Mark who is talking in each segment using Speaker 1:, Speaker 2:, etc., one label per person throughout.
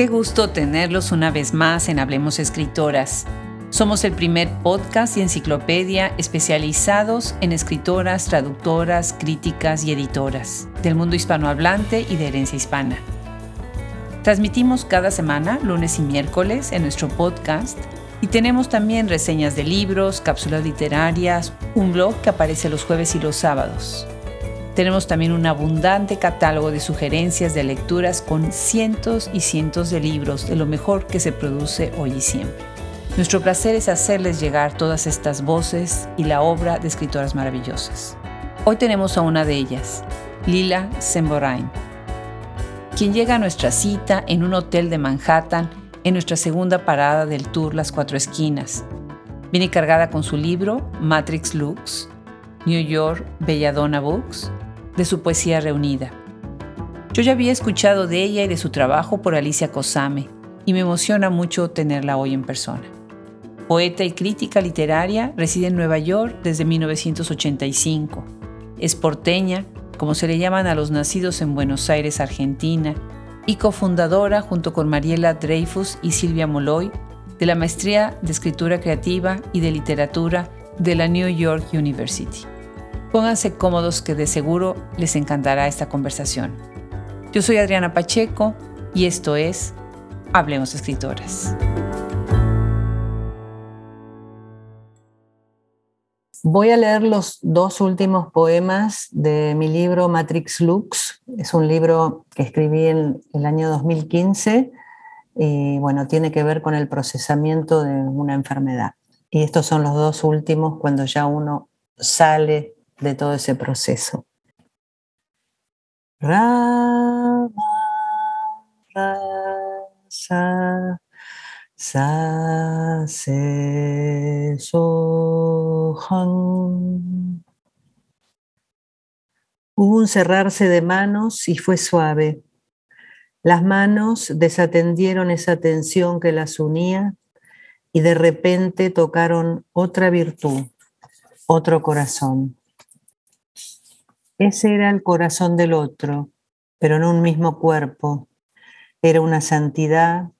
Speaker 1: Qué gusto tenerlos una vez más en Hablemos Escritoras. Somos el primer podcast y enciclopedia especializados en escritoras, traductoras, críticas y editoras del mundo hispanohablante y de herencia hispana. Transmitimos cada semana, lunes y miércoles, en nuestro podcast y tenemos también reseñas de libros, cápsulas literarias, un blog que aparece los jueves y los sábados. Tenemos también un abundante catálogo de sugerencias de lecturas con cientos y cientos de libros de lo mejor que se produce hoy y siempre. Nuestro placer es hacerles llegar todas estas voces y la obra de escritoras maravillosas. Hoy tenemos a una de ellas, Lila Semborain, quien llega a nuestra cita en un hotel de Manhattan en nuestra segunda parada del tour Las Cuatro Esquinas. Viene cargada con su libro Matrix Lux, New York Belladonna Books, de su poesía reunida. Yo ya había escuchado de ella y de su trabajo por Alicia Cosame y me emociona mucho tenerla hoy en persona. Poeta y crítica literaria, reside en Nueva York desde 1985. Es porteña, como se le llaman a los nacidos en Buenos Aires, Argentina, y cofundadora junto con Mariela Dreyfus y Silvia Moloy de la Maestría de Escritura Creativa y de Literatura de la New York University. Pónganse cómodos que de seguro les encantará esta conversación. Yo soy Adriana Pacheco y esto es Hablemos Escritoras.
Speaker 2: Voy a leer los dos últimos poemas de mi libro Matrix Lux. Es un libro que escribí en el año 2015 y bueno, tiene que ver con el procesamiento de una enfermedad. Y estos son los dos últimos cuando ya uno sale de todo ese proceso. Rama, rasa, sa, se, Hubo un cerrarse de manos y fue suave. Las manos desatendieron esa tensión que las unía y de repente tocaron otra virtud, otro corazón. Ese era el corazón del otro, pero no un mismo cuerpo. Era una santidad,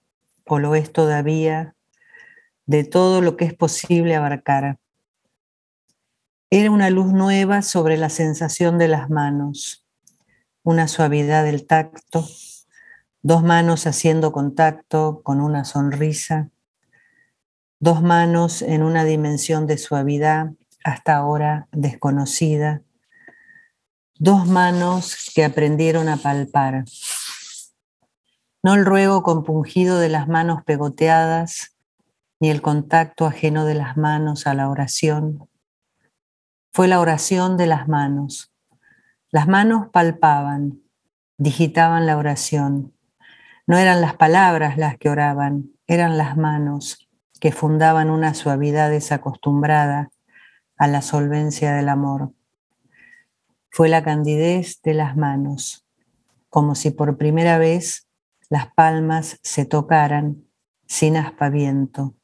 Speaker 2: o lo es todavía, de todo lo que es posible abarcar. Era una luz nueva sobre la sensación de las manos, una suavidad del tacto, dos manos haciendo contacto con una sonrisa, dos manos en una dimensión de suavidad hasta ahora desconocida dos manos que aprendieron a palpar. No el ruego compungido de las manos pegoteadas, ni el contacto ajeno de las manos a la oración. Fue la oración de las manos. Las manos palpaban, digitaban la oración. No eran las palabras las que oraban, eran las manos que fundaban una suavidad desacostumbrada a la solvencia del amor fue la candidez de las manos, como si por primera vez las palmas se tocaran sin aspaviento.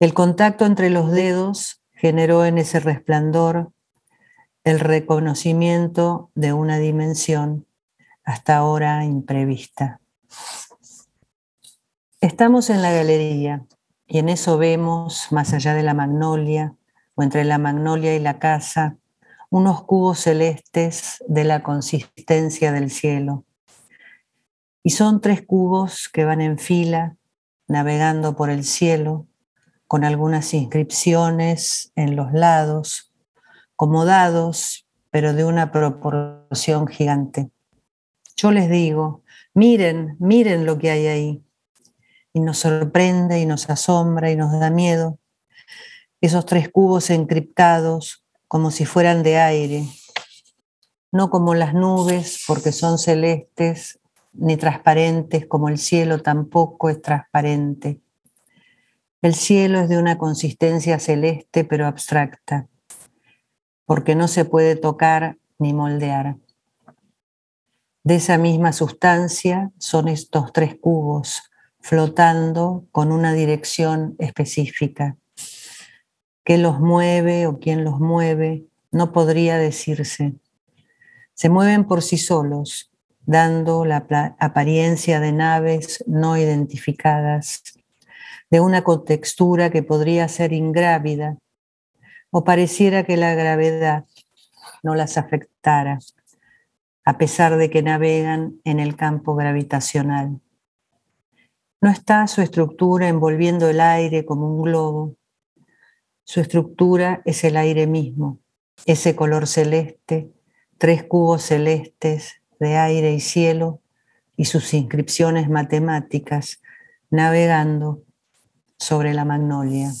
Speaker 2: El contacto entre los dedos generó en ese resplandor el reconocimiento de una dimensión hasta ahora imprevista. Estamos en la galería y en eso vemos, más allá de la magnolia, o entre la magnolia y la casa, unos cubos celestes de la consistencia del cielo. Y son tres cubos que van en fila, navegando por el cielo, con algunas inscripciones en los lados, como dados, pero de una proporción gigante. Yo les digo, miren, miren lo que hay ahí. Y nos sorprende y nos asombra y nos da miedo. Esos tres cubos encriptados como si fueran de aire, no como las nubes porque son celestes, ni transparentes como el cielo tampoco es transparente. El cielo es de una consistencia celeste pero abstracta, porque no se puede tocar ni moldear. De esa misma sustancia son estos tres cubos flotando con una dirección específica qué los mueve o quién los mueve, no podría decirse. Se mueven por sí solos,
Speaker 3: dando la apariencia de naves no identificadas, de una contextura que podría ser ingrávida o pareciera que la gravedad no las afectara, a pesar de que navegan en el campo gravitacional. No está su estructura envolviendo el aire como un globo. Su estructura es el aire mismo, ese color celeste, tres cubos celestes de aire y cielo y sus inscripciones matemáticas navegando sobre la magnolia.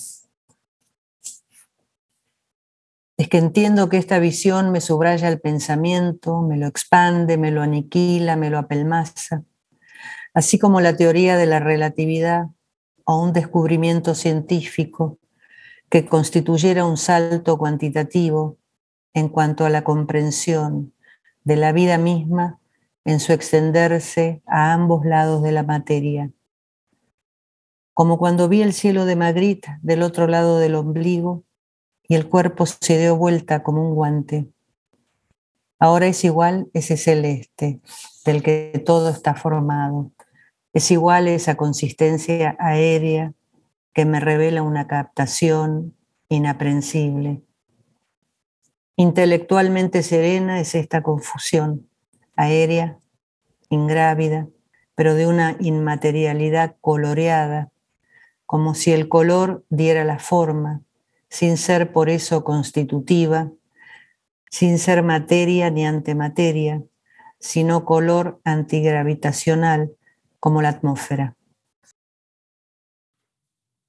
Speaker 3: Es que entiendo que esta visión me subraya el pensamiento, me lo expande, me lo aniquila, me lo apelmaza, así como la teoría de la relatividad o un descubrimiento científico que constituyera un salto cuantitativo en cuanto a la comprensión de la vida misma en su extenderse a ambos lados de la materia. Como cuando vi el cielo de Madrid del otro lado del ombligo y el cuerpo se dio vuelta como un guante. Ahora es igual ese celeste del que todo está formado. Es igual esa consistencia aérea que me revela una captación inaprensible. Intelectualmente serena es esta confusión, aérea, ingrávida, pero de una inmaterialidad coloreada, como si el color diera la forma, sin ser por eso constitutiva, sin ser materia ni antemateria, sino color antigravitacional como la atmósfera.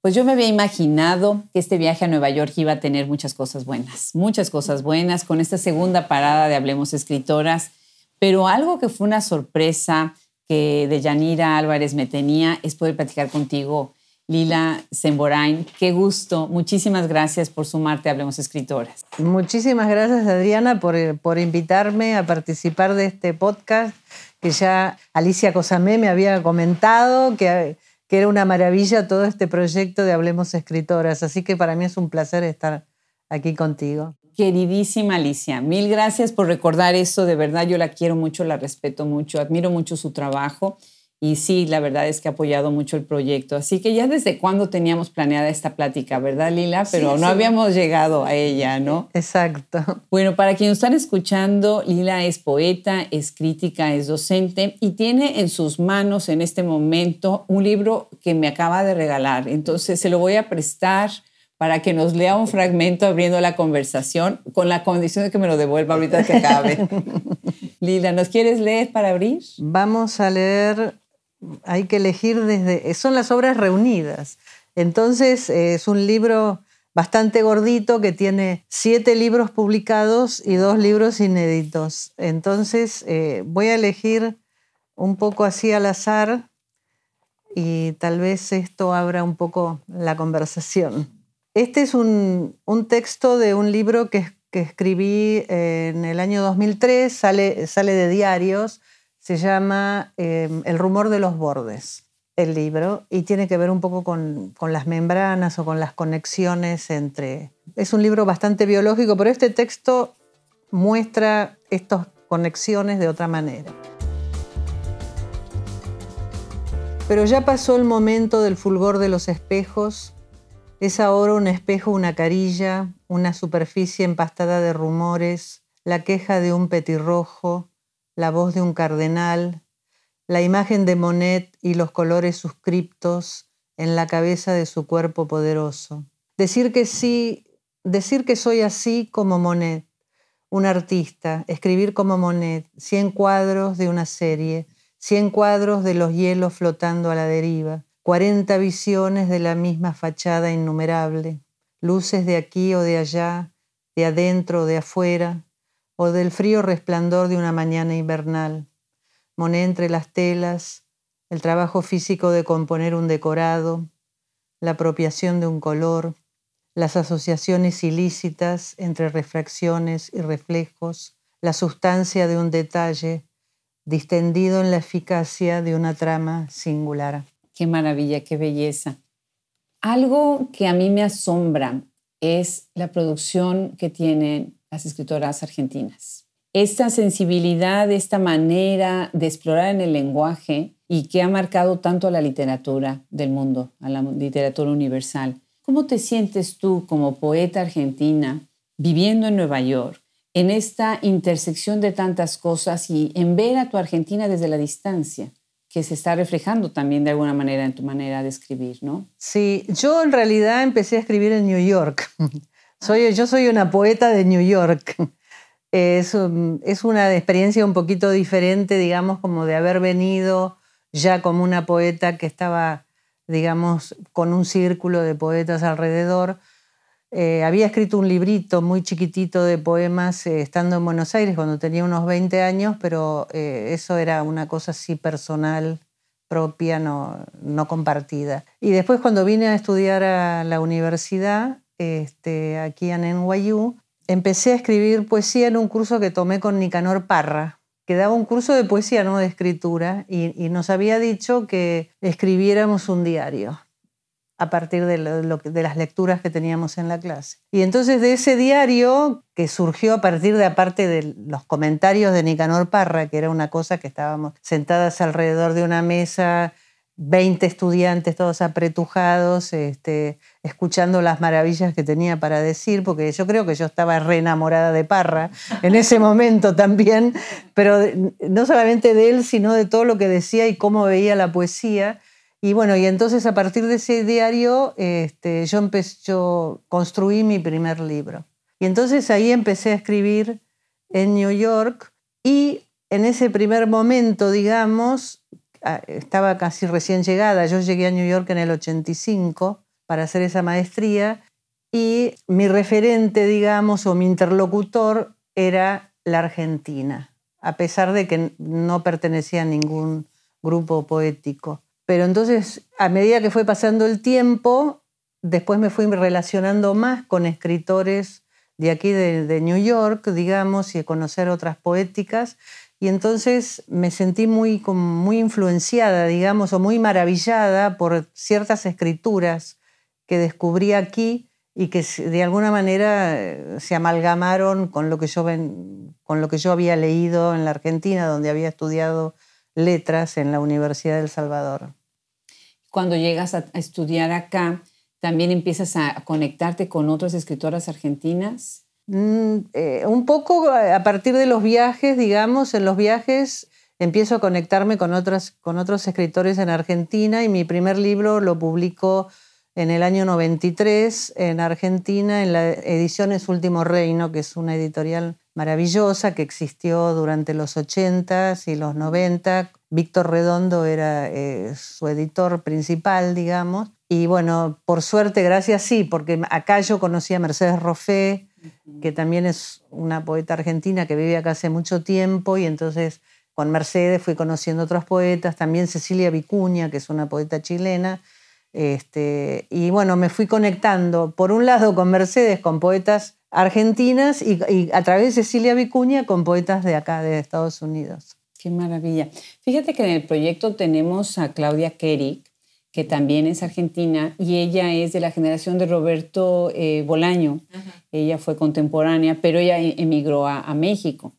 Speaker 1: Pues yo me había imaginado que este viaje a Nueva York iba a tener muchas cosas buenas, muchas cosas buenas con esta segunda parada de Hablemos Escritoras, pero algo que fue una sorpresa que de Yanira Álvarez me tenía es poder platicar contigo, Lila Semborain. Qué gusto, muchísimas gracias por sumarte a Hablemos Escritoras.
Speaker 3: Muchísimas gracias Adriana por, por invitarme a participar de este podcast que ya Alicia Cosamé me había comentado, que que era una maravilla todo este proyecto de Hablemos Escritoras. Así que para mí es un placer estar aquí contigo.
Speaker 1: Queridísima Alicia, mil gracias por recordar eso. De verdad, yo la quiero mucho, la respeto mucho, admiro mucho su trabajo y sí, la verdad es que ha apoyado mucho el proyecto. Así que ya desde cuándo teníamos planeada esta plática, ¿verdad, Lila? Pero no habíamos llegado a ella, ¿no?
Speaker 3: Exacto.
Speaker 1: Bueno, para quienes están escuchando, Lila es poeta, es crítica, es docente y tiene en sus manos en este momento un libro que me acaba de regalar. Entonces se lo voy a prestar para que nos lea un fragmento abriendo la conversación con la condición de que me lo devuelva ahorita que acabe. Lila, ¿nos quieres leer para abrir?
Speaker 3: Vamos a leer hay que elegir desde... Son las obras reunidas. Entonces es un libro bastante gordito que tiene siete libros publicados y dos libros inéditos. Entonces eh, voy a elegir un poco así al azar y tal vez esto abra un poco la conversación. Este es un, texto de un libro que, que, escribí en el año 2003, sale, sale de diarios, se llama em, El rumor de los bordes, el libro, y tiene que ver un poco con, las membranas o con las conexiones entre... Es un libro bastante biológico, pero este texto muestra estas conexiones de otra manera. Pero ya pasó el momento del fulgor de los espejos. Es ahora un espejo, una carilla, una superficie empastada de rumores, la queja de un petirrojo, la voz de un cardenal, la imagen de Monet y los colores suscriptos en la cabeza de su cuerpo poderoso. Decir que sí, decir que soy así como Monet, un artista, escribir como Monet, cien cuadros de una serie, cien cuadros de los hielos flotando a la deriva, cuarenta visiones de la misma fachada innumerable, luces de aquí o de allá, de adentro o de afuera, o del frío resplandor de una mañana invernal. Monet entre las telas, el trabajo físico de componer un decorado, la apropiación de un color, las asociaciones ilícitas entre refracciones y reflejos, la sustancia de un detalle, distendido en la eficacia de una trama singular.
Speaker 1: Qué maravilla, qué belleza. Algo que a mí me asombra es la producción que tienen las escritoras argentinas. esta sensibilidad, esta manera de explorar en el lenguaje y que ha marcado tanto a la literatura del mundo, a la literatura universal. ¿Cómo te sientes tú como poeta argentina viviendo en Nueva York, en esta intersección de tantas cosas y en ver a tu Argentina desde la distancia? que se está reflejando también de alguna manera en tu manera de escribir, ¿no?
Speaker 3: Sí, yo en realidad empecé a escribir en New York. Soy, yo soy una poeta de New York. Es, es una experiencia un poquito diferente, digamos, como de haber venido ya como una poeta que estaba, digamos, con un círculo de poetas alrededor. Eh, había escrito un librito muy chiquitito de poemas eh, estando en Buenos Aires cuando tenía unos 20 años, pero eh, eso era una cosa así personal, propia, no, no, compartida. Y después cuando vine a estudiar a la universidad, este, aquí en NYU, empecé a escribir poesía en un curso que tomé con Nicanor Parra, que daba un curso de poesía, no de escritura, y, nos había dicho que escribiéramos un diario a partir de, de, las lecturas que teníamos en la clase. Y entonces de ese diario, que surgió a partir de aparte de los comentarios de Nicanor Parra, que era una cosa que estábamos sentadas alrededor de una mesa 20 estudiantes todos apretujados, este, escuchando las maravillas que tenía para decir, porque yo creo que yo estaba re enamorada de Parra en ese momento también, pero no solamente de él, sino de todo lo que decía y cómo veía la poesía. Y bueno, y entonces a partir de ese diario este, yo, empecé, yo construí mi primer libro. Y entonces ahí empecé a escribir en New York y en ese primer momento, digamos, estaba casi recién llegada, yo llegué a New York en el 85 para hacer esa maestría y mi referente, digamos, o mi interlocutor era la Argentina, a pesar de que no pertenecía a ningún grupo poético. Pero entonces, a medida que fue pasando el tiempo, después me fui relacionando más con escritores de aquí de, de New York, digamos, y conocer otras poéticas, y entonces me sentí muy, muy influenciada, digamos, o muy maravillada por ciertas escrituras que descubrí aquí y que de alguna manera eh, se amalgamaron con lo que yo, con lo que yo había leído en la Argentina, donde había estudiado letras en la Universidad del Salvador.
Speaker 1: Cuando llegas a estudiar acá, también empiezas a conectarte con otras escritoras argentinas.
Speaker 3: Mm, eh, un poco a partir de los viajes, digamos, en los viajes empiezo a conectarme con, otras, con otros escritores en Argentina y mi primer libro lo publico en el año 93 en Argentina en la Ediciones Último Reino, que es una editorial maravillosa que existió durante los 80s y los 90. Víctor Redondo era eh, su editor principal, digamos. Y bueno, por suerte, gracias sí, porque acá yo conocí a Mercedes Roffé, que también es una poeta argentina que vive acá hace mucho tiempo y entonces con Mercedes fui conociendo otros poetas, también Cecilia Vicuña, que es una poeta chilena, este, y bueno, me fui conectando, por un lado con Mercedes, con poetas argentinas y, y, a través de Cecilia Vicuña con poetas de acá, de Estados Unidos.
Speaker 1: Qué maravilla. Fíjate que en el proyecto tenemos a Claudia Kerik, que también es argentina, y ella es de la generación de Roberto eh, Bolaño. Ella fue contemporánea, pero ella e-, emigró a, México.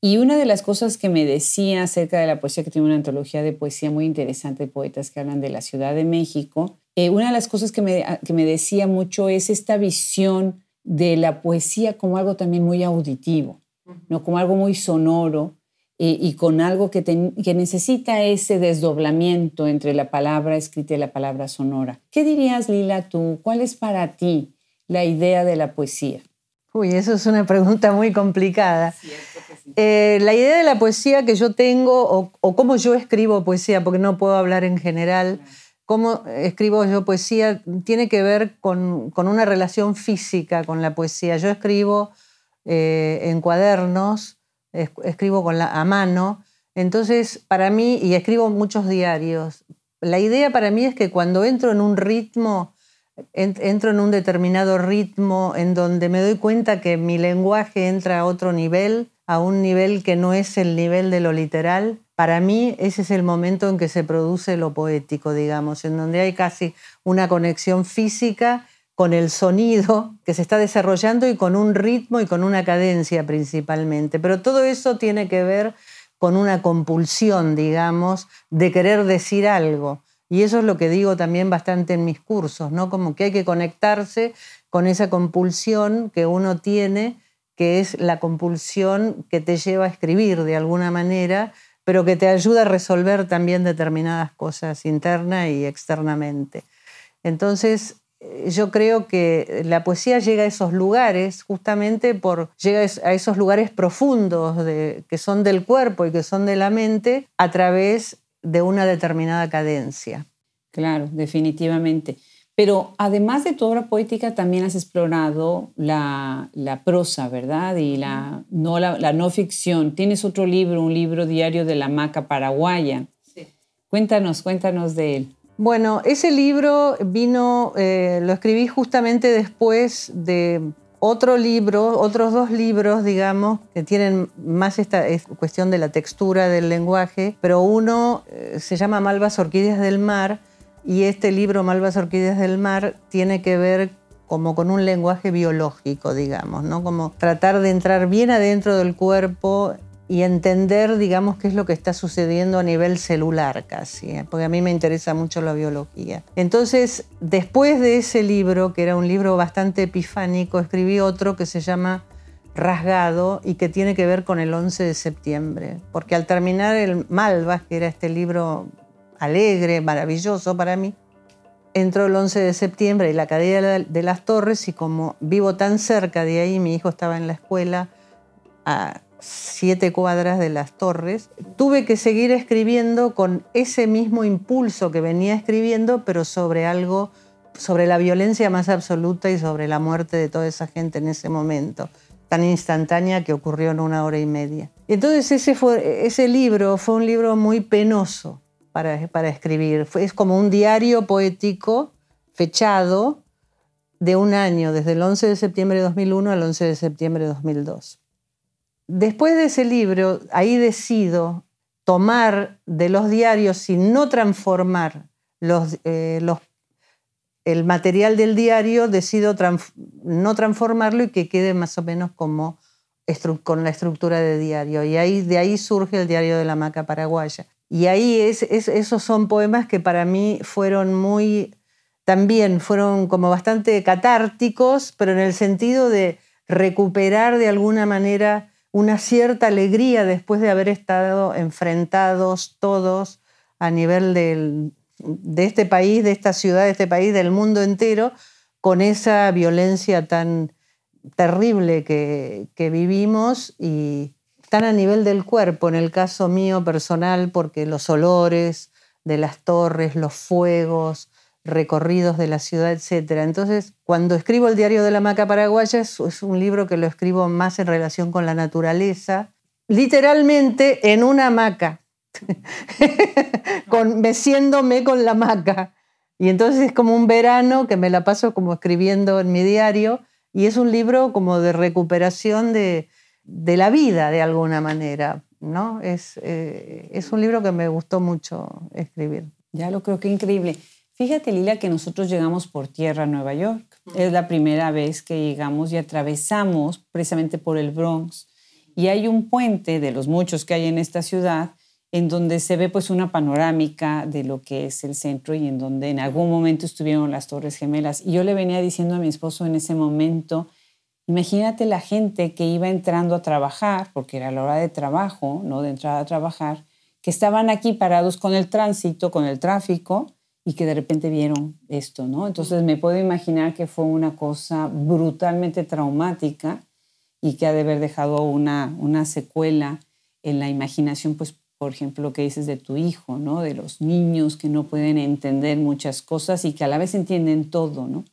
Speaker 1: Y una de las cosas que me decía acerca de la poesía, que tiene una antología de poesía muy interesante, de poetas que hablan de la Ciudad de México, eh, una de las cosas que me, que me decía mucho es esta visión de la poesía como algo también muy auditivo, ¿no? como algo muy sonoro, y, con algo que, que, necesita ese desdoblamiento entre la palabra escrita y la palabra sonora. ¿Qué dirías, Lila, tú? ¿Cuál es para ti la idea de la poesía?
Speaker 3: Uy, eso es una pregunta muy complicada. Eh, la idea de la poesía que yo tengo, o, o, cómo yo escribo poesía, porque no puedo hablar en general, cómo escribo yo poesía, tiene que ver con, con una relación física con la poesía. Yo escribo eh, en cuadernos, escribo con la, a mano. Entonces, para mí, y escribo muchos diarios, la idea para mí es que cuando entro en un ritmo, entro en un determinado ritmo en donde me doy cuenta que mi lenguaje entra a otro nivel, a un nivel que no es el nivel de lo literal, para mí ese es el momento en que se produce lo poético, digamos, en donde hay casi una conexión física con el sonido que se está desarrollando y con un ritmo y con una cadencia principalmente. Pero todo eso tiene que ver con una compulsión, digamos, de querer decir algo. Y eso es lo que digo también bastante en mis cursos, ¿no? Como que hay que conectarse con esa compulsión que uno tiene, que es la compulsión que te lleva a escribir de alguna manera, pero que te ayuda a resolver también determinadas cosas interna y externamente. Entonces, yo creo que la poesía llega a esos lugares justamente por llega a esos lugares profundos que son del cuerpo y que son de la mente a través de una determinada cadencia.
Speaker 1: Claro, definitivamente. Pero además de tu obra poética, también has explorado la, prosa, ¿verdad? Y la no, la, no ficción. Tienes otro libro, un libro diario de la maca paraguaya. Sí. Cuéntanos, cuéntanos de él.
Speaker 3: Bueno, ese libro vino, eh, lo escribí justamente después de otro libro, otros dos libros, digamos, que tienen más esta cuestión de la textura del lenguaje, pero uno eh, se llama Malvas Orquídeas del Mar y este libro, Malvas Orquídeas del Mar, tiene que ver como con un lenguaje biológico, digamos, ¿no? Como tratar de entrar bien adentro del cuerpo y entender, digamos, qué es lo que está sucediendo a nivel celular casi, ¿eh? porque a mí me interesa mucho la biología. Entonces, después de ese libro, que era un libro bastante epifánico, escribí otro que se llama Rasgado y que tiene que ver con el 11 de septiembre, porque al terminar el Malvas, que era este libro alegre, maravilloso para mí, entró el 11 de septiembre y la cadena de las torres y como vivo tan cerca de ahí, mi hijo estaba en la escuela, siete cuadras de las torres, tuve que seguir escribiendo con ese mismo impulso que venía escribiendo, pero sobre algo, sobre la violencia más absoluta y sobre la muerte de toda esa gente en ese momento, tan instantánea que ocurrió en una hora y media. Entonces ese, fue, ese libro fue un libro muy penoso para, para escribir, es como un diario poético fechado de un año, desde el 11 de septiembre de 2001 al 11 de septiembre de 2002. Después de ese libro, ahí decido tomar de los diarios y no transformar eh, el material del diario, decido no transformarlo y que quede más o menos como con la estructura de diario. Y ahí, de ahí surge el diario de la maca paraguaya. Y ahí esos son poemas que para mí fueron muy, también fueron como bastante catárticos, pero en el sentido de recuperar de alguna manera una cierta alegría después de haber estado enfrentados todos a nivel de este país, de esta ciudad, de este país, del mundo entero, con esa violencia tan terrible que, que vivimos y tan a nivel del cuerpo, en el caso mío personal, porque los olores de las torres, los fuegos, recorridos de la ciudad, etc. Entonces, cuando escribo el diario de la maca paraguaya, es, un libro que lo escribo más en relación con la naturaleza, literalmente en una hamaca, con, meciéndome con la hamaca. Y entonces es como un verano que me la paso como escribiendo en mi diario y es un libro como de recuperación de, la vida de alguna manera. ¿no? Es, eh, es un libro que me gustó mucho escribir.
Speaker 1: Ya lo creo que increíble. Fíjate, Lila, que nosotros llegamos por tierra a Nueva York. Es la primera vez que llegamos y atravesamos precisamente por el Bronx. Y hay un puente de los muchos que hay en esta ciudad en donde se ve pues una panorámica de lo que es el centro y en donde en algún momento estuvieron las Torres Gemelas. Y yo le venía diciendo a mi esposo en ese momento, imagínate la gente que iba entrando a trabajar, porque era la hora de trabajo, no de entrar a trabajar, que estaban aquí parados con el tránsito, con el tráfico, y que de repente vieron esto, ¿no? Entonces me puedo imaginar que fue una cosa brutalmente traumática y que ha de haber dejado una, una secuela en la imaginación, pues por ejemplo lo que dices de tu hijo, ¿no? De los niños que no pueden entender muchas cosas y que a la vez entienden todo, ¿no?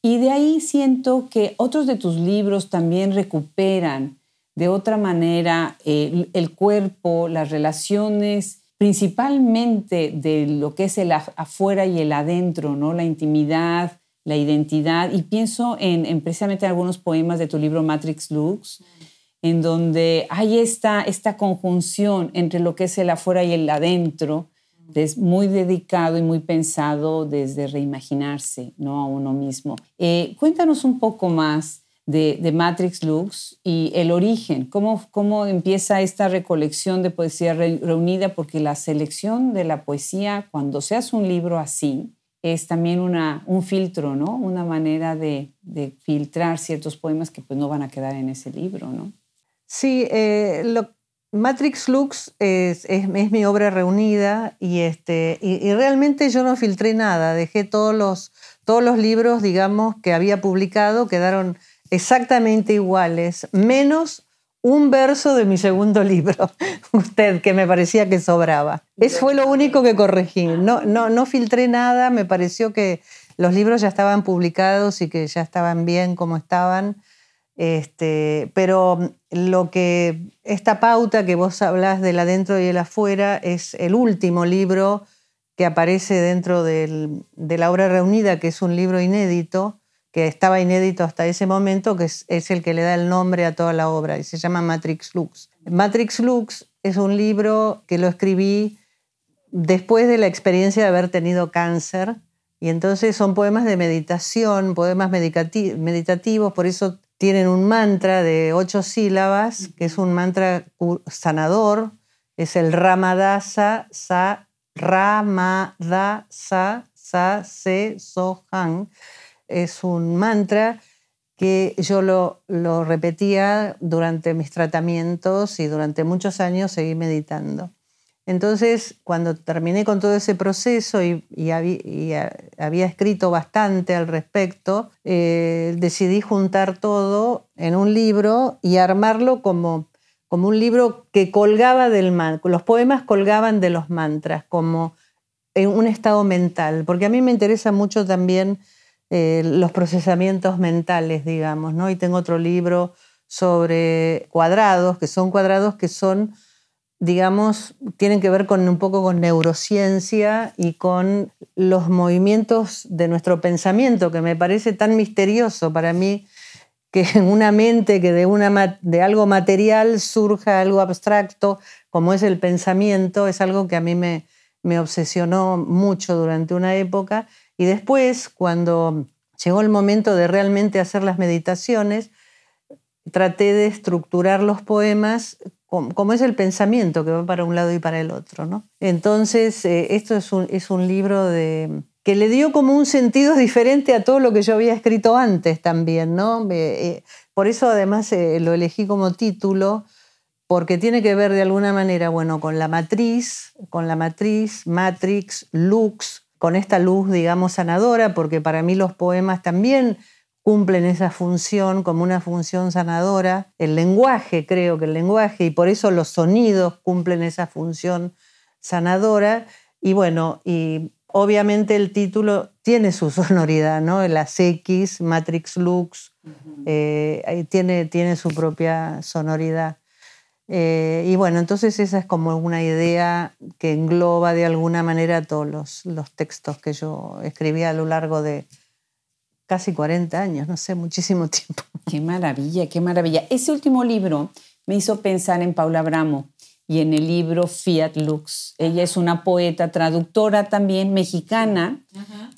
Speaker 1: Y de ahí siento que otros de tus libros también recuperan de otra manera el, el cuerpo, las relaciones principalmente de lo que es el afuera y el adentro, ¿no? la intimidad, la identidad. Y pienso en, precisamente algunos poemas de tu libro Matrix Lux, en donde hay esta, esta conjunción entre lo que es el afuera y el adentro, Es muy dedicado y muy pensado desde reimaginarse ¿no? a uno mismo. Eh, cuéntanos un poco más de, Matrix Lux y el origen, cómo, cómo empieza esta recolección de poesía reunida, porque la selección de la poesía, cuando se hace un libro así, es también una, un filtro, ¿no? Una manera de, filtrar ciertos poemas que pues no van a quedar en ese libro, ¿no?
Speaker 3: Sí, eh, Matrix Lux es, es, mi obra reunida y, este, y, realmente yo no filtré nada, dejé todos los, todos los libros, digamos, que había publicado, quedaron exactamente iguales, menos un verso de mi segundo libro, usted, que me parecía que sobraba. Eso fue lo único que corregí. No, no, no filtré nada, me pareció que los libros ya estaban publicados y que ya estaban bien como estaban. Este, pero lo que esta pauta que vos hablas del adentro y el afuera es el último libro que aparece dentro de la obra reunida, que es un libro inédito, que estaba inédito hasta ese momento, que es, el que le da el nombre a toda la obra, y se llama Matrix Lux. Matrix Lux es un libro que lo escribí después de la experiencia de haber tenido cáncer, y entonces son poemas de meditación, poemas meditativos, por eso tienen un mantra de ocho sílabas, que es un mantra sanador, es el Ramadasa Sa Ramadasa Sa Se Sohan es un mantra que yo lo, repetía durante mis tratamientos y durante muchos años seguí meditando. Entonces, cuando terminé con todo ese proceso y, había, escrito bastante al respecto, eh, decidí juntar todo en un libro y armarlo como, como un libro que colgaba del mantra. Los poemas colgaban de los mantras, como en un estado mental, porque a mí me interesa mucho también eh, los procesamientos mentales, digamos, ¿no? Y tengo otro libro sobre cuadrados, que son cuadrados que son, digamos, tienen que ver con un poco con neurociencia y con los movimientos de nuestro pensamiento, que me parece tan misterioso para mí que en una mente que de, una, de algo material surja algo abstracto, como es el pensamiento, es algo que a mí me, me obsesionó mucho durante una época y después, cuando llegó el momento de realmente hacer las meditaciones, traté de estructurar los poemas como, es el pensamiento que va para un lado y para el otro. ¿no? Entonces, eh, esto es un, es un libro de, que le dio como un sentido diferente a todo lo que yo había escrito antes también. ¿no? Eh, por eso además eh, lo elegí como título, porque tiene que ver de alguna manera, bueno, con la matriz, con la matriz, matrix, lux, con esta luz, digamos, sanadora, porque para mí los poemas también cumplen esa función como una función sanadora. El lenguaje, creo que el lenguaje, y por eso los sonidos cumplen esa función sanadora. Y bueno, y obviamente el título tiene su sonoridad, ¿no? Las X, Matrix Lux, eh, tiene, tiene su propia sonoridad. Eh, y bueno, entonces esa es como una idea que engloba de alguna manera todos los, los, textos que yo escribí a lo largo de casi 40 años, no sé, muchísimo tiempo.
Speaker 1: Qué maravilla, qué maravilla. Ese último libro me hizo pensar en Paula Bramo y en el libro Fiat Lux. Ella es una poeta, traductora también mexicana,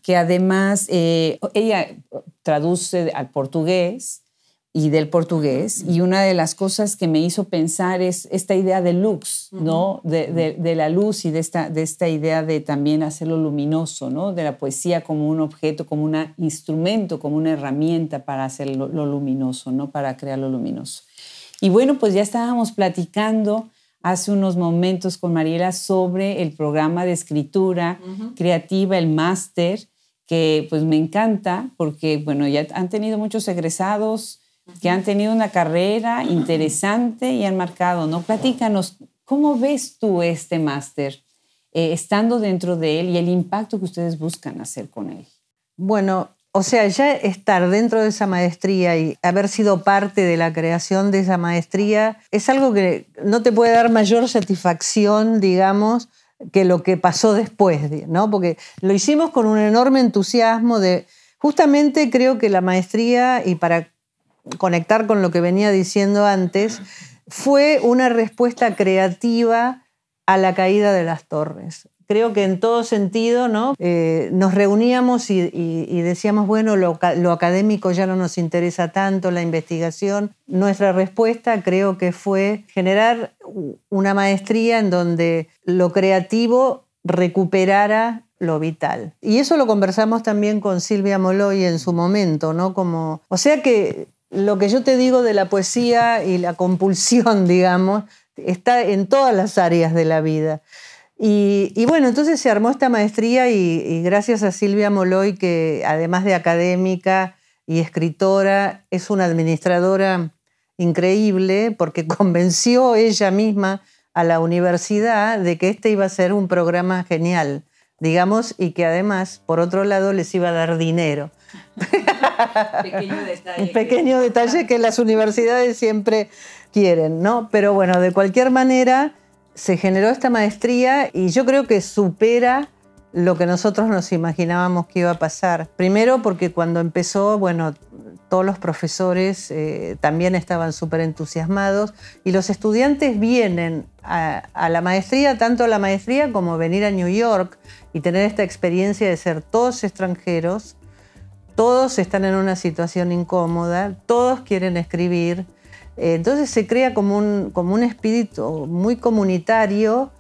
Speaker 1: que además, eh, ella traduce al portugués y del portugués. Y una de las cosas que me hizo pensar es esta idea de lux, ¿no? De, de, la luz y de esta, de esta idea de también hacerlo luminoso, ¿no? De la poesía como un objeto, como un instrumento, como una herramienta para hacer lo, luminoso, ¿no? Para crear lo luminoso. Y bueno, pues ya estábamos platicando hace unos momentos con Mariela sobre el programa de escritura creativa, el máster, que pues me encanta porque, bueno, ya han tenido muchos egresados, que han tenido una carrera interesante y han marcado, ¿no? Platícanos, ¿cómo ves tú este máster eh, estando dentro de él y el impacto que ustedes buscan hacer con él?
Speaker 3: Bueno, o sea, ya estar dentro de esa maestría y haber sido parte de la creación de esa maestría es algo que no te puede dar mayor satisfacción, digamos, que lo que pasó después, ¿no? Porque lo hicimos con un enorme entusiasmo de, justamente creo que la maestría, y para conectar con lo que venía diciendo antes, fue una respuesta creativa a la caída de las torres. creo que en todo sentido, ¿no? Eh, nos reuníamos y, decíamos, bueno, lo, académico ya no nos interesa tanto, la investigación. Nuestra respuesta creo que fue generar una maestría en donde lo creativo recuperara lo vital. Y eso lo conversamos también con Silvia Moloy en su momento, ¿no? Como, o sea que lo que yo te digo de la poesía y la compulsión, digamos, está en todas las áreas de la vida. Y, bueno, entonces se armó esta maestría y, gracias a Silvia Moloy, que además de académica y escritora, es una administradora increíble porque convenció ella misma a la universidad de que este iba a ser un programa genial, digamos, y que además, por otro lado, les iba a dar dinero. pequeño detalle. Un pequeño detalle que las universidades siempre quieren, ¿no? Pero bueno, de cualquier manera se generó esta maestría y yo creo que supera lo que nosotros nos imaginábamos que iba a pasar. Primero porque cuando empezó, bueno, todos los profesores eh, también estaban súper entusiasmados y los estudiantes vienen a, a, la maestría, tanto a la maestría como venir a New York y tener esta experiencia de ser todos extranjeros, todos están en una situación incómoda, todos quieren escribir, eh, entonces se crea como un, como un espíritu muy comunitario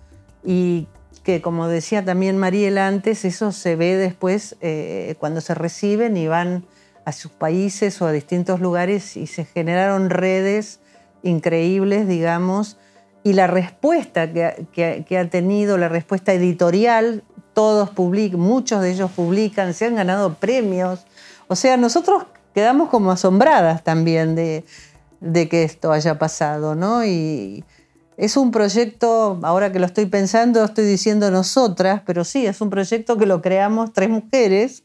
Speaker 3: y que, como decía también Mariela antes, eso se ve después eh, cuando se reciben y van a sus países o a distintos lugares y se generaron redes increíbles, digamos, y la respuesta que, que, ha tenido, la respuesta editorial, todos publican, muchos de ellos publican, se han ganado premios. O sea, nosotros quedamos como asombradas también de, de que esto haya pasado, ¿no? Y es un proyecto, ahora que lo estoy pensando, estoy diciendo nosotras, pero sí, es un proyecto que lo creamos tres mujeres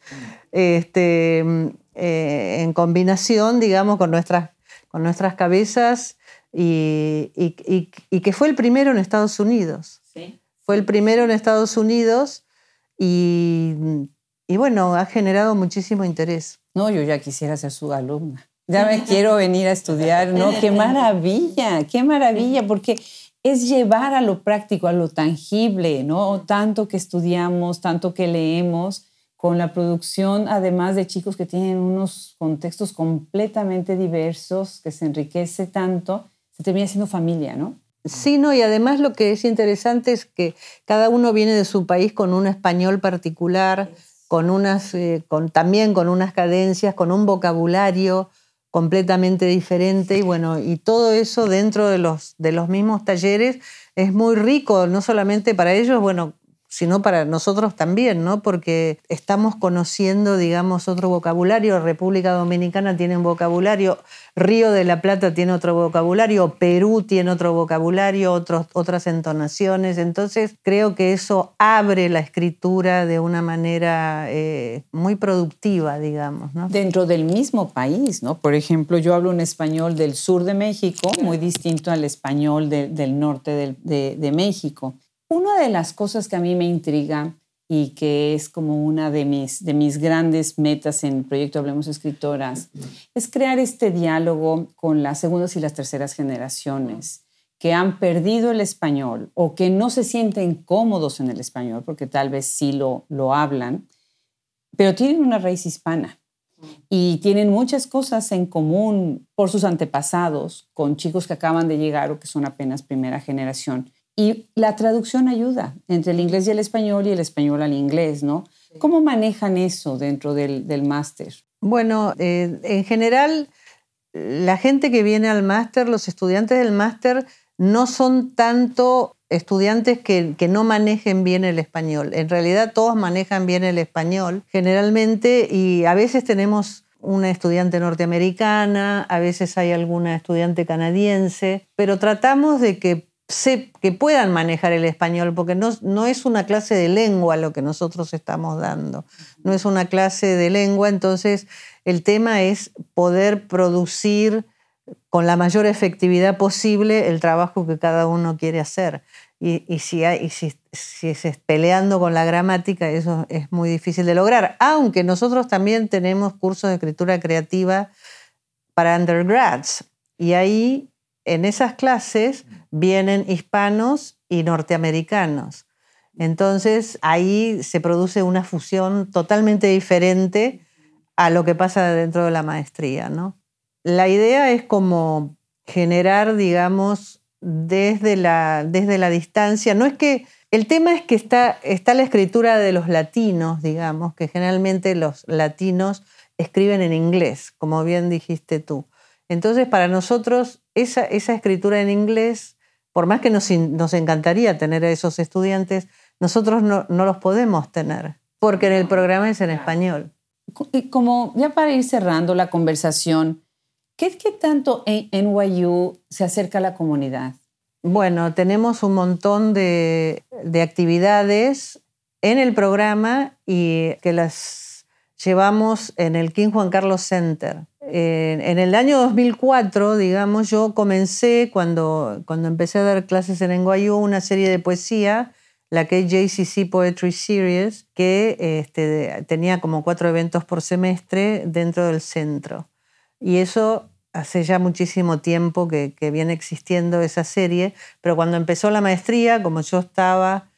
Speaker 3: este, eh, en combinación, digamos, con nuestras, con nuestras cabezas y, que fue el primero en Estados Unidos. ¿Sí? Fue el primero en Estados Unidos y, y bueno, ha generado muchísimo interés.
Speaker 1: No, yo ya quisiera ser su alumna ya me quiero venir a estudiar, ¿no? Qué maravilla, qué maravilla, porque es llevar a lo práctico, a lo tangible, ¿no? Tanto que estudiamos, tanto que leemos, con la producción, además de chicos que tienen unos contextos completamente diversos, que se enriquece tanto, se termina siendo familia, ¿no?
Speaker 3: Sí, no, y además lo que es interesante es que cada uno viene de su país con un español particular, con unas, eh, con, también con unas cadencias, con un vocabulario, completamente diferente. Y bueno, y todo eso dentro de los, de los mismos talleres es muy rico, no solamente para ellos, bueno, sino para nosotros también, ¿no? Porque estamos conociendo, digamos, otro vocabulario. República Dominicana tiene un vocabulario, Río de la Plata tiene otro vocabulario, Perú tiene otro vocabulario, otros, otras entonaciones. Entonces, creo que eso abre la escritura de una manera eh, muy productiva, digamos, ¿no?
Speaker 1: Dentro del mismo país, ¿no? Por ejemplo, yo hablo un español del sur de México, muy distinto al español del norte de, de México. Una de las cosas que a mí me intriga y que es como una de mis, de mis grandes metas en el proyecto Hablemos Escritoras, es crear este diálogo con las segundas y las terceras generaciones que han perdido el español o que no se sienten cómodos en el español, porque tal vez sí lo, lo hablan, pero tienen una raíz hispana y tienen muchas cosas en común por sus antepasados con chicos que acaban de llegar o que son apenas primera generación. Y la traducción ayuda entre el inglés y el español y el español al inglés, ¿no? ¿Cómo manejan eso dentro del, del máster?
Speaker 3: Bueno, eh, en general, la gente que viene al máster, los estudiantes del máster, no son tanto estudiantes que, que, no manejen bien el español. En realidad todos manejan bien el español generalmente y a veces tenemos una estudiante norteamericana, a veces hay alguna estudiante canadiense, pero tratamos de que que puedan manejar el español, porque no, no es una clase de lengua lo que nosotros estamos dando, no es una clase de lengua, entonces el tema es poder producir con la mayor efectividad posible el trabajo que cada uno quiere hacer. Y, y si, hay, si, si es peleando con la gramática, eso es muy difícil de lograr. Aunque nosotros también tenemos cursos de escritura creativa para undergrads. Y ahí, en esas clases, vienen hispanos y norteamericanos. Entonces ahí se produce una fusión totalmente diferente a lo que pasa dentro de la maestría. ¿no? La idea es como generar, digamos, desde la, desde la distancia. No es que. El tema es que está, está la escritura de los latinos, digamos, que generalmente los latinos escriben en inglés, como bien dijiste tú. Entonces, para nosotros, esa, esa escritura en inglés, por más que nos, nos encantaría tener a esos estudiantes, nosotros no, no, los podemos tener, porque en el programa es en español.
Speaker 1: Como ya para ir cerrando la conversación, ¿qué, qué tanto NYU se acerca a la comunidad?
Speaker 3: Bueno, tenemos un montón de, de actividades en el programa y que las llevamos en el King Juan Carlos Center en el año 2004, digamos, yo comencé, cuando, cuando empecé a dar clases en NYU, una serie de poesía, la que es JCC Poetry Series, que este, tenía como cuatro eventos por semestre dentro del centro. Y eso hace ya muchísimo tiempo que, que viene existiendo esa serie, pero cuando empezó la maestría, como yo estaba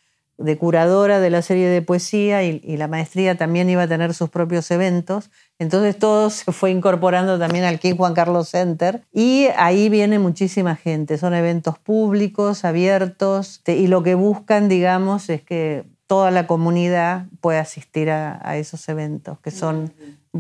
Speaker 3: de curadora de la serie de poesía y, la maestría también iba a tener sus propios eventos. Entonces todo se fue incorporando también al King Juan Carlos Center y ahí viene muchísima gente. Son eventos públicos, abiertos y lo que buscan, digamos, es que toda la comunidad pueda asistir a, esos eventos, que son,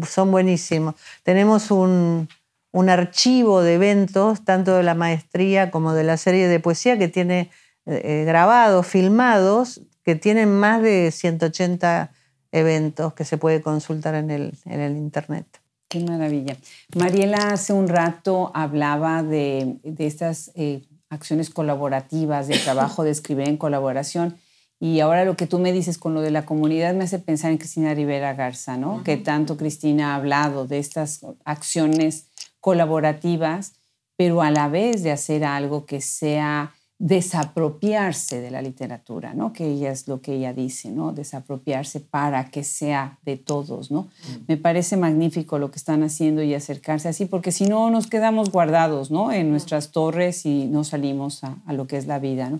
Speaker 3: son buenísimos. Tenemos un, un archivo de eventos, tanto de la maestría como de la serie de poesía, que tiene eh, grabados, filmados, que tienen más de 180 eventos que se puede consultar en el, en el Internet.
Speaker 1: Qué maravilla. Mariela hace un rato hablaba de, de estas eh, acciones colaborativas, de trabajo de escribir en colaboración. Y ahora lo que tú me dices con lo de la comunidad me hace pensar en Cristina Rivera Garza, ¿no? Que tanto Cristina ha hablado de estas acciones colaborativas, pero a la vez de hacer algo que sea desapropiarse de la literatura, ¿no? Que ella es lo que ella dice, ¿no? Desapropiarse para que sea de todos, ¿no? Me parece magnífico lo que están haciendo y acercarse así, porque si no nos quedamos guardados, ¿no? En nuestras torres y no salimos a, lo que es la vida, ¿no?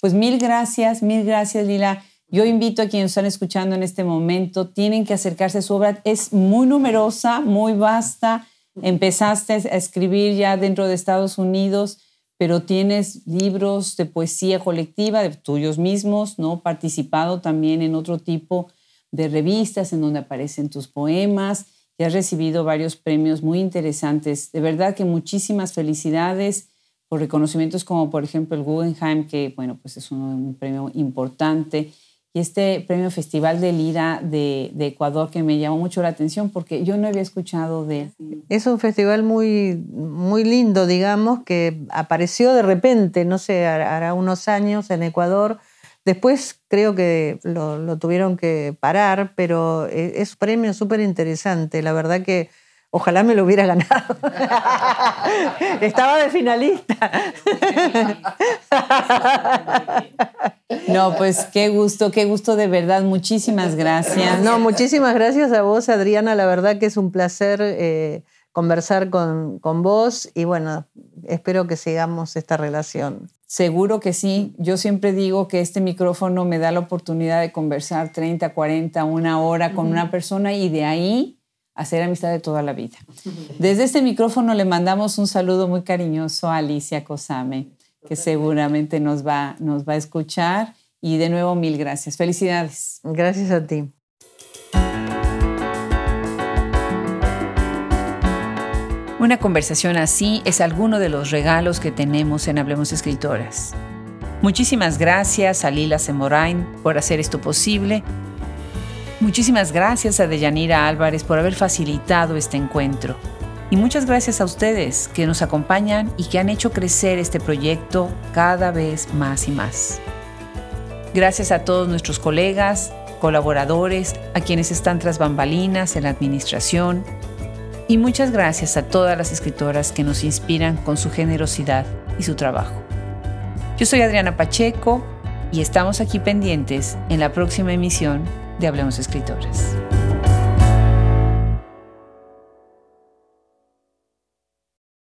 Speaker 1: Pues mil gracias, mil gracias, Lila. Yo invito a quienes están escuchando en este momento, tienen que acercarse a su obra. Es muy numerosa, muy vasta. Empezaste a escribir ya dentro de Estados Unidos pero tienes libros de poesía colectiva de tuyos mismos, ¿no? Participado también en otro tipo de revistas en donde aparecen tus poemas y has recibido varios premios muy interesantes. De verdad que muchísimas felicidades por reconocimientos como por ejemplo el Guggenheim, que bueno, pues es un premio importante y este premio Festival de Lira de, Ecuador que me llamó mucho la atención porque yo no había escuchado de.
Speaker 3: Es un festival muy, muy lindo, digamos, que apareció de repente, no sé, hará unos años en Ecuador. Después creo que lo, lo tuvieron que parar, pero e, es un premio súper interesante. La verdad que Ojalá me lo hubiera ganado. Estaba de finalista.
Speaker 1: No, pues qué gusto, qué gusto de verdad. Muchísimas gracias.
Speaker 3: No, muchísimas gracias a vos, Adriana. La verdad que es un placer eh, conversar con, con vos y bueno, espero que sigamos esta relación.
Speaker 1: Seguro que sí. Yo siempre digo que este micrófono me da la oportunidad de conversar 30, 40, una hora con una persona y de ahí hacer amistad de toda la vida. Desde este micrófono le mandamos un saludo muy cariñoso a Alicia Cosame, que seguramente nos va, nos va a escuchar. Y de nuevo, mil gracias. Felicidades.
Speaker 3: Gracias a ti.
Speaker 1: Una conversación así es alguno de los regalos que tenemos en Hablemos Escritoras. Muchísimas gracias a Lila Semorain por hacer esto posible Muchísimas gracias a Deyanira Álvarez por haber facilitado este encuentro. Y muchas gracias a ustedes que nos acompañan y que han hecho crecer este proyecto cada vez más y más. Gracias a todos nuestros colegas, colaboradores, a quienes están tras bambalinas en la administración. Y muchas gracias a todas las escritoras que nos inspiran con su generosidad y su trabajo. Yo soy Adriana Pacheco y estamos aquí pendientes en la próxima emisión de Hablemos Escritores.